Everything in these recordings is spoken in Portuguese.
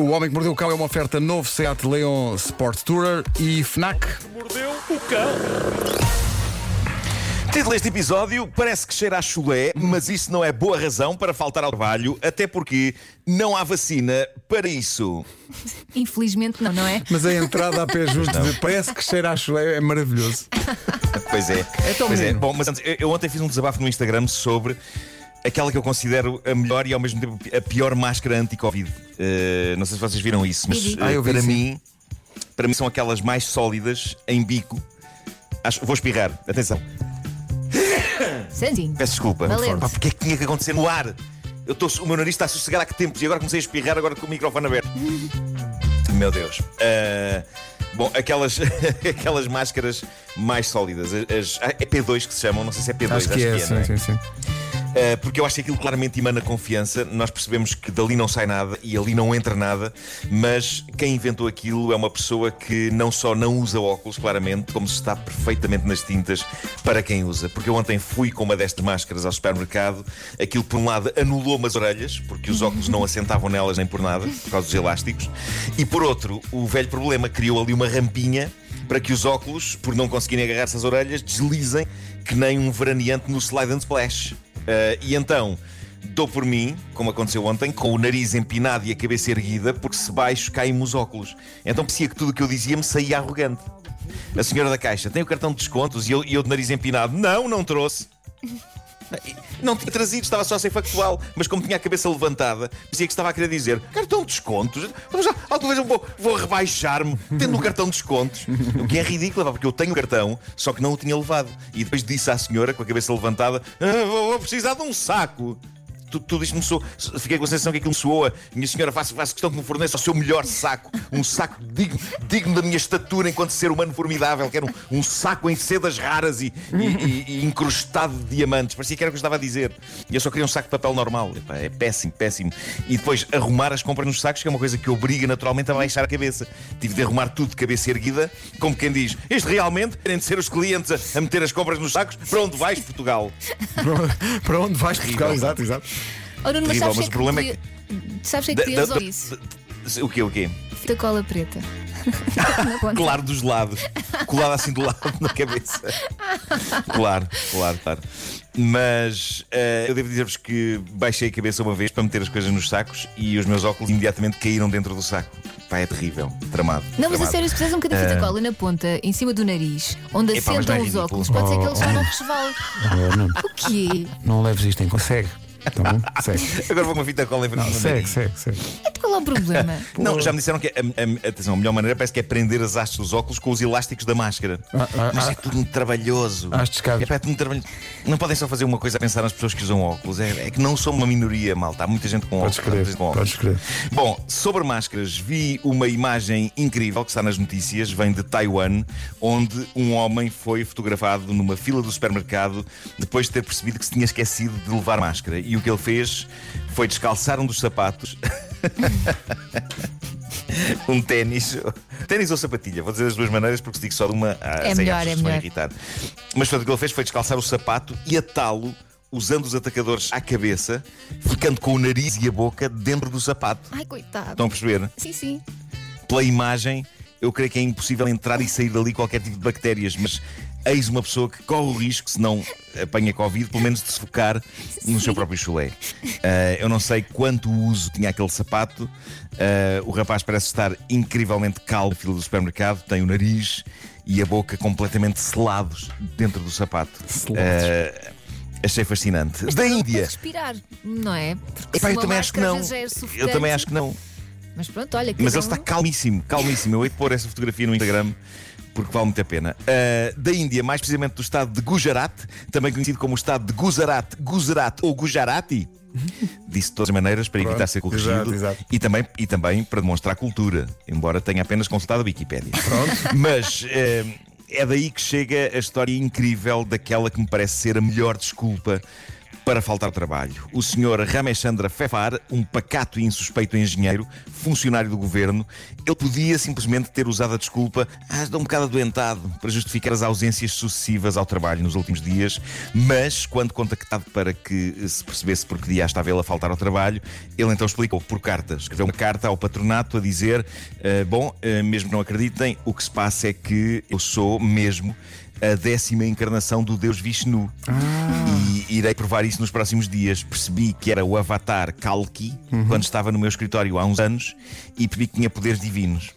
O Homem que Mordeu o Cão é uma oferta novo Seat Leon Sport Tourer e FNAC. Mordeu o cão. Título deste episódio parece que cheira a chulé, mas isso não é boa razão para faltar ao trabalho, até porque não há vacina para isso. Infelizmente não, não é? Mas a entrada a pé justo de parece que cheira a chulé é maravilhoso. Pois é. É tão pois é. Bom, mas antes, eu ontem fiz um desabafo no Instagram sobre aquela que eu considero a melhor e ao mesmo tempo a pior máscara anti-Covid. Eh, não sei se vocês viram isso, mas eh, Ah, eu vi, para sim. mim, para mim são aquelas mais sólidas em bico. Acho- vou espirrar, atenção. Santinho. Peço desculpa. Pá, porque é que tinha que acontecer no ar? Eu tô, o meu nariz está a sossegar há que tempos e agora comecei a espirrar agora com o microfone aberto. meu Deus. Ah, bom, aquelas, aquelas máscaras mais sólidas. As, as- é P2 que se chamam, não sei se é P2. Acho que é, não sim, sim, sim. Uh, porque eu acho que aquilo claramente emana confiança. Nós percebemos que dali não sai nada e ali não entra nada, mas quem inventou aquilo é uma pessoa que não só não usa óculos, claramente, como se está perfeitamente nas tintas para quem usa. Porque eu ontem fui com uma destas máscaras ao supermercado, aquilo por um lado anulou-me as orelhas, porque os óculos não assentavam nelas nem por nada, por causa dos elásticos, e por outro, o velho problema criou ali uma rampinha para que os óculos, por não conseguirem agarrar-se às orelhas, deslizem que nem um veraneante no slide and splash. Uh, e então, dou por mim, como aconteceu ontem, com o nariz empinado e a cabeça erguida, porque se baixo caem-me os óculos. Então parecia que tudo o que eu dizia me saía arrogante. A senhora da caixa tem o cartão de descontos e eu, e eu de nariz empinado, não, não trouxe. Não tinha trazido, estava só a ser factual, mas como tinha a cabeça levantada, parecia que estava a querer dizer: cartão de descontos? Lá, alguma vez eu vou, vou rebaixar-me tendo o cartão de descontos. O que é ridículo, porque eu tenho o cartão, só que não o tinha levado. E depois disse à senhora, com a cabeça levantada: "Ah, vou, vou precisar de um saco. Tu- Tudo isto me soou. Fiquei com a sensação que aquilo me soa. Minha senhora, faço, faço questão que me forneça o seu melhor saco. Um saco digno, digno da minha estatura enquanto ser humano formidável. Quero um, um saco em sedas raras e, e- e- e incrustado de diamantes. Parecia que era o que eu estava a dizer. E eu só queria um saco de papel normal. Epá, é péssimo, péssimo. E depois arrumar as compras nos sacos, que é uma coisa que obriga naturalmente a baixar a cabeça. Tive de arrumar tudo de cabeça erguida, como quem diz: Isto realmente querem de ser os clientes a, a meter as compras nos sacos? Para onde vais, Portugal? Para- Para onde vais Portugal? Exato, exato. Oh, Nuno, mas Terrível, sabes mas que o problema é podia- Sabes que é que podias da- isso? o quê, o quê? Fita cola preta. Claro, dos lados. Colado assim do lado na cabeça. Claro, claro, claro. Mas eh, eu devo dizer-vos que baixei a cabeça uma vez para meter as coisas nos sacos e os meus óculos imediatamente caíram dentro do saco. Pá, é terrível. Tramado. Não, mas a sério, se fizeres um bocadinho de fita cola na ponta, em cima do nariz, onde Epá, não assentam é os óculos, pode ser que eles já não resvalem. Oh, não, O quê? não leves isto em consegue. Tá bom? Segue. Agora vou com uma fita cola em frente do Segue, segue, segue. Qual é o problema? Não, já me disseram que a, a- atenção, a melhor maneira parece que é prender as hastes dos óculos com os elásticos da máscara. Ah, ah, Mas ah. é tudo muito trabalhoso. Hastes de cabos. Epá, é tudo muito trabalhoso. Não podem só fazer uma coisa a pensar nas pessoas que usam óculos. É, é que não sou uma minoria, malta. Há muita gente com Podes óculos. há muita crer, gente com óculos. podes crer. Bom, sobre máscaras, vi uma imagem incrível que está nas notícias, vem de Taiwan, onde um homem foi fotografado numa fila do supermercado depois de ter percebido que se tinha esquecido de levar máscara. E o que ele fez foi descalçar um dos sapatos. um ténis. Ténis ou sapatilha, vou dizer das duas maneiras porque se digo só de uma, ah, É sei, melhor, é melhor. irritar. Mas portanto, o que ele fez foi descalçar o sapato e atá-lo usando os atacadores à cabeça, ficando com o nariz e a boca dentro do sapato. Ai, coitado. Estão a perceber? Sim, sim. Pela imagem, eu creio que é impossível entrar e sair dali qualquer tipo de bactérias, mas eis uma pessoa que corre o risco, se não apanha Covid, pelo menos de se focar no seu próprio chulé. Ah, eu não sei quanto uso tinha aquele sapato. Ah, o rapaz parece estar incrivelmente calmo, fila do supermercado, tem o nariz e a boca completamente selados dentro do sapato. Selados. Ah, achei fascinante. Da Não Índia. pode respirar, não é? Porque Epá, se eu também acho que não. já é Eu também acho que não. Mas pronto, olha. Mas cada ele está calmíssimo, calmíssimo. Eu hei de pôr essa fotografia no Instagram porque vale muito a pena. Ah, da Índia, mais precisamente do estado de Gujarat, também conhecido como o estado de Gujarat, Gujarat ou Gujarati. Disse de todas as maneiras para evitar ser corrigido exato, exato. E, também, e também para demonstrar cultura, embora tenha apenas consultado a Wikipédia. Mas eh, é daí que chega a história incrível daquela que me parece ser a melhor desculpa para faltar trabalho. O senhor Rameshandra Fefar, um pacato e insuspeito engenheiro, funcionário do governo, ele podia simplesmente ter usado a desculpa ah, estou um bocado adoentado para justificar as ausências sucessivas ao trabalho nos últimos dias, mas quando contactado para que se percebesse por que dia estava ele a faltar ao trabalho, ele então explicou por carta. Escreveu uma carta ao patronato a dizer: ah, Bom, ah, mesmo que não acreditem, o que se passa é que eu sou mesmo a décima encarnação do Deus Vishnu. E irei provar isso nos próximos dias. Percebi que era o avatar Kalki quando estava no meu escritório há uns anos e percebi que tinha poderes divinos.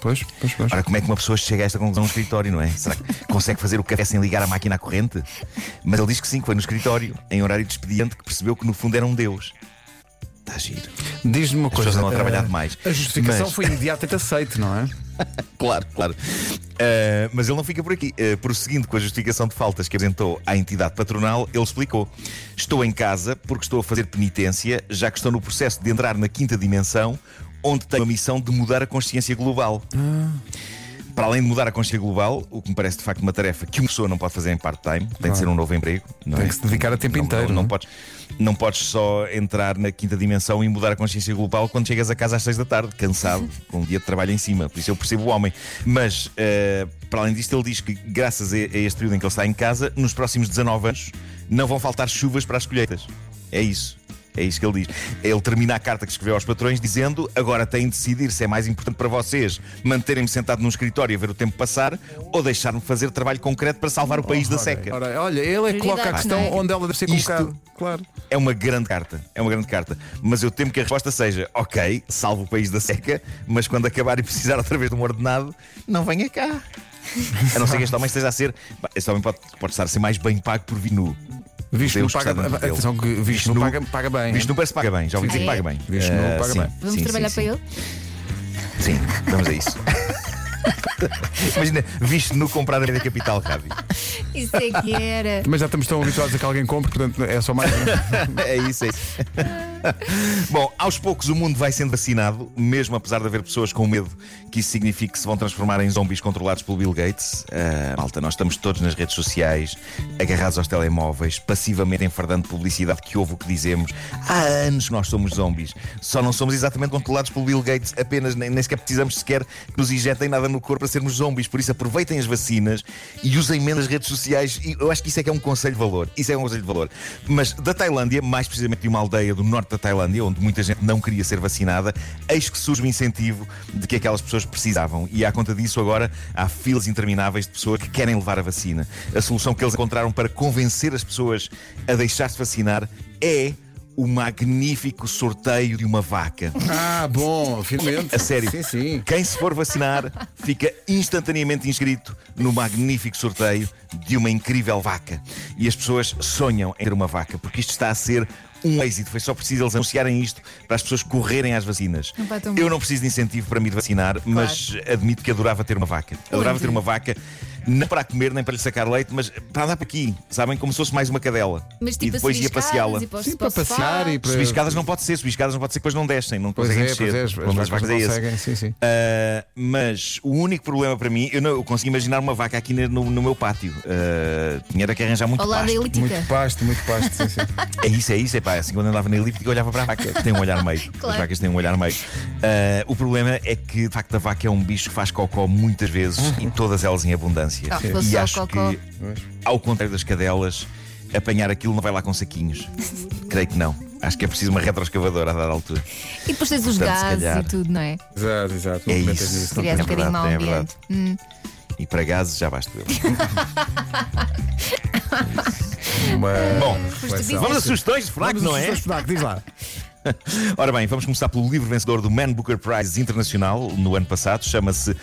Pois, pois, pois. Ora, como é que uma pessoa chega a esta conclusão no escritório, não é? Será que consegue fazer o café sem ligar a máquina à corrente? Mas ele diz que sim, que foi no escritório, em horário de expediente, que percebeu que no fundo era um Deus. Está giro. Diz-me uma As coisa. pessoas andam a eh, trabalhar demais. A justificação Mas- foi imediata e aceite, não é? Claro, claro. Uh, mas ele não fica por aqui. Uh, prosseguindo com a justificação de faltas que apresentou à entidade patronal, ele explicou: Estou em casa porque estou a fazer penitência, já que estou no processo de entrar na quinta dimensão, onde tenho a missão de mudar a consciência global. Para além de mudar a consciência global, o que me parece de facto uma tarefa que uma pessoa não pode fazer em part-time, tem de ser um novo emprego. Não Tem é? que se dedicar a tempo não, inteiro, Não, não não é? podes, não podes só entrar na quinta dimensão e mudar a consciência global quando chegas a casa às seis da tarde, cansado, com um dia de trabalho em cima. Por isso eu percebo o homem. Mas, eh, para além disto, ele diz que, graças a, a este período em que ele está em casa, nos próximos 19 anos não vão faltar chuvas para as colheitas. É isso. É isso que ele diz. Ele termina a carta que escreveu aos patrões dizendo: agora têm de decidir se é mais importante para vocês manterem-me sentado num escritório a ver o tempo passar ou deixar-me fazer trabalho concreto para salvar o país da seca. Ora, olha, ele é que coloca a questão é? onde ela deve ser Isto- colocada. Claro. É uma grande carta, é uma grande carta. Mas eu temo que a resposta seja: ok, salvo o país da seca, mas quando acabar e precisar outra vez de um ordenado, não venha cá. A não ser que este homem esteja a ser. Este homem pode, pode estar a ser mais bem pago por Vinu. Vishnu paga, dele. atenção que Vishnu, paga, paga bem. Vishnu parece que paga bem, já ouvi dizer que paga bem. Vishnu Ah, paga sim, bem. Vamos sim, trabalhar sim, para ele? Sim, vamos a isso. Imagina, Vishnu comprar a da capital rádio. Isso é que era. Mas já estamos tão habituados a que alguém compre, portanto é só mais. é isso, é isso. Bom, aos poucos o mundo vai sendo vacinado, mesmo apesar de haver pessoas com medo que isso signifique que se vão transformar em zombies controlados pelo Bill Gates. Ah, malta, nós estamos todos nas redes sociais, agarrados aos telemóveis, passivamente enfardando publicidade que ouve o que dizemos. Há anos nós somos zombies. Só não somos exatamente controlados pelo Bill Gates, apenas nem, nem sequer precisamos sequer que nos injetem nada no corpo para sermos zombies. Por isso aproveitem as vacinas e usem menos redes sociais. Eu acho que isso é que é um conselho de valor. Isso é um conselho de valor. Mas da Tailândia, mais precisamente de uma aldeia do norte da Tailândia, onde muita gente não queria ser vacinada, eis que surge o incentivo de que aquelas pessoas precisavam. E à conta disso, agora há filas intermináveis de pessoas que querem levar a vacina. A solução que eles encontraram para convencer as pessoas a deixar-se vacinar é o magnífico sorteio de uma vaca. ah, bom, finalmente. A sério. Sim, sim. Quem se for vacinar fica instantaneamente inscrito no magnífico sorteio de uma incrível vaca. E as pessoas sonham em ter uma vaca, porque isto está a ser um êxito. Foi só preciso eles anunciarem isto para as pessoas correrem às vacinas. Não Eu não preciso de incentivo para me vacinar, mas admito que adorava ter uma vaca. Adorava ter uma vaca. Não para comer nem para lhe sacar leite, mas para andar por aqui, sabem? Como se fosse mais uma cadela. Mas e tipo depois a ia passeá-la. e para Sim, para para passear e para. Subiscadas não pode ser, subiscadas não pode ser, depois não descem, não Pois conseguem é, descer. pois é, as das vacas vacas é conseguem, sim, sim. Uh, mas o único problema para mim, eu não eu consigo imaginar uma vaca aqui no, no meu pátio. Uh, tinha que arranjar muito da pasto. Muito pasto, muito pasto, sim, sim. É isso, é isso, é pá. Assim, quando andava na elíptica, eu olhava para a vaca. Tem um olhar meio. Claro. As vacas têm um olhar meio. Uh, o problema é que, de facto, a vaca é um bicho que faz cocó muitas vezes e todas elas em abundância. Ah, fosse e só acho cocó. que, ao contrário das cadelas, apanhar aquilo não vai lá com saquinhos. Creio que não. Acho que é preciso uma retroescavadora a dar altura. E depois tens os Portanto, gases calhar. e tudo, não é? Exato, exato. É isso. Criar um bocadinho verdade, mau é ambiente. Hum. E para gases já basta eu. Uma Bom, reflexão. Vamos a sugestões de FNAC, Vamos não a é? sugestões de FNAC, diz lá. Ora bem, vamos começar pelo livro vencedor do Man Booker Prize Internacional no ano passado. Chama-se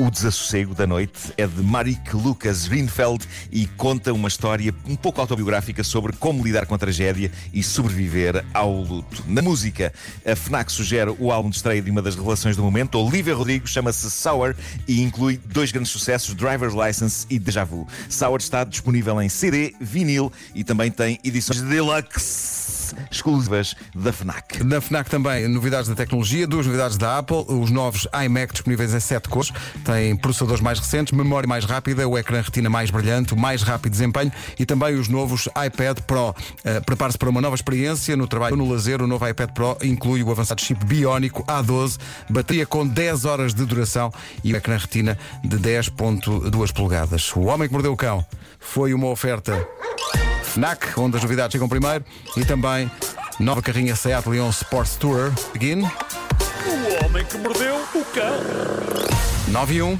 O Desassossego da Noite. É de Marik Lucas Rinfeld e conta uma história um pouco autobiográfica sobre como lidar com a tragédia e sobreviver ao luto. Na música, a FNAC sugere o álbum de estreia de uma das revelações do momento. Olivia Rodrigo chama-se Sour e inclui dois grandes sucessos, Driver's License e Deja Vu. Sour está disponível em CD, vinil e também tem edições deluxe exclusivas da FNAC. Na FNAC também, novidades da tecnologia, duas novidades da Apple, os novos iMac disponíveis em sete cores, Tem processadores mais recentes, memória mais rápida, o ecrã retina mais brilhante, o mais rápido desempenho e também os novos iPad Pro. Uh, Prepare-se para uma nova experiência no trabalho no lazer. O novo iPad Pro inclui o avançado chip biónico A12, bateria com 10 horas de duração e o ecrã retina de 10.2 polegadas. O Homem que Mordeu o Cão foi uma oferta FNAC, onde as novidades chegam primeiro, e também nova carrinha Seat Leon Sports Tour. Begin. O homem que mordeu o cão. 9 e 1.